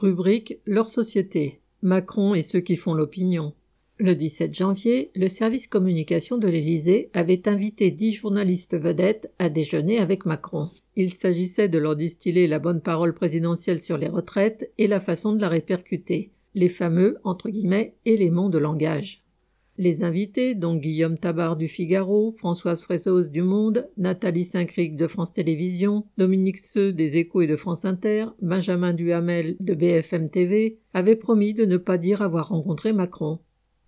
Rubrique Leur société. Macron et ceux qui font l'opinion. Le 17 janvier, le service communication de l'Élysée avait invité dix journalistes vedettes à déjeuner avec Macron. Il s'agissait de leur distiller la bonne parole présidentielle sur les retraites et la façon de la répercuter, les fameux entre guillemets éléments de langage. Les invités, dont Guillaume Tabar du Figaro, Françoise Fressos du Monde, Nathalie Saint-Cric de France Télévisions, Dominique Seux des Échos et de France Inter, Benjamin Duhamel de BFM TV, avaient promis de ne pas dire avoir rencontré Macron.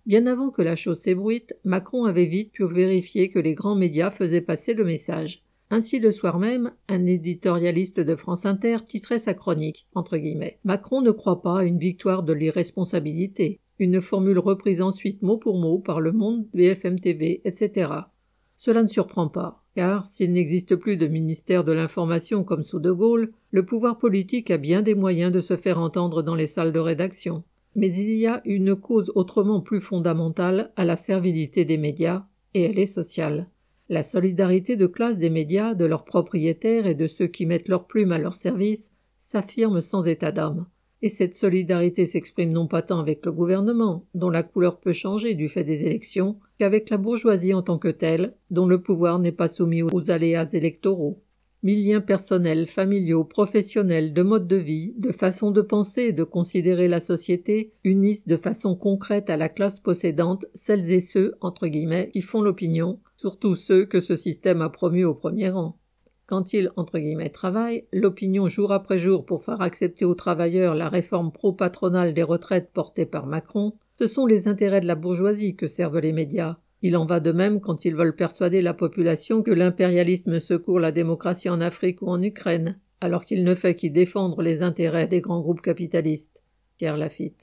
Bien avant que la chose s'ébruite, Macron avait vite pu vérifier que les grands médias faisaient passer le message. Ainsi, le soir même, un éditorialiste de France Inter titrait sa chronique, entre guillemets. Macron ne croit pas à une victoire de l'irresponsabilité une formule reprise ensuite mot pour mot par Le Monde, BFM TV, etc. Cela ne surprend pas, car s'il n'existe plus de ministère de l'information comme sous De Gaulle, le pouvoir politique a bien des moyens de se faire entendre dans les salles de rédaction. Mais il y a une cause autrement plus fondamentale à la servilité des médias, et elle est sociale. La solidarité de classe des médias, de leurs propriétaires et de ceux qui mettent leur plume à leur service s'affirme sans état d'âme. Et cette solidarité s'exprime non pas tant avec le gouvernement, dont la couleur peut changer du fait des élections, qu'avec la bourgeoisie en tant que telle, dont le pouvoir n'est pas soumis aux aléas électoraux. Mille liens personnels, familiaux, professionnels, de mode de vie, de façon de penser et de considérer la société unissent de façon concrète à la classe possédante celles et ceux, entre guillemets, qui font l'opinion, surtout ceux que ce système a promus au premier rang. Quand il entre guillemets travaille, l'opinion jour après jour pour faire accepter aux travailleurs la réforme pro-patronale des retraites portée par Macron, ce sont les intérêts de la bourgeoisie que servent les médias. Il en va de même quand ils veulent persuader la population que l'impérialisme secourt la démocratie en Afrique ou en Ukraine, alors qu'il ne fait qu'y défendre les intérêts des grands groupes capitalistes. Pierre Lafitte.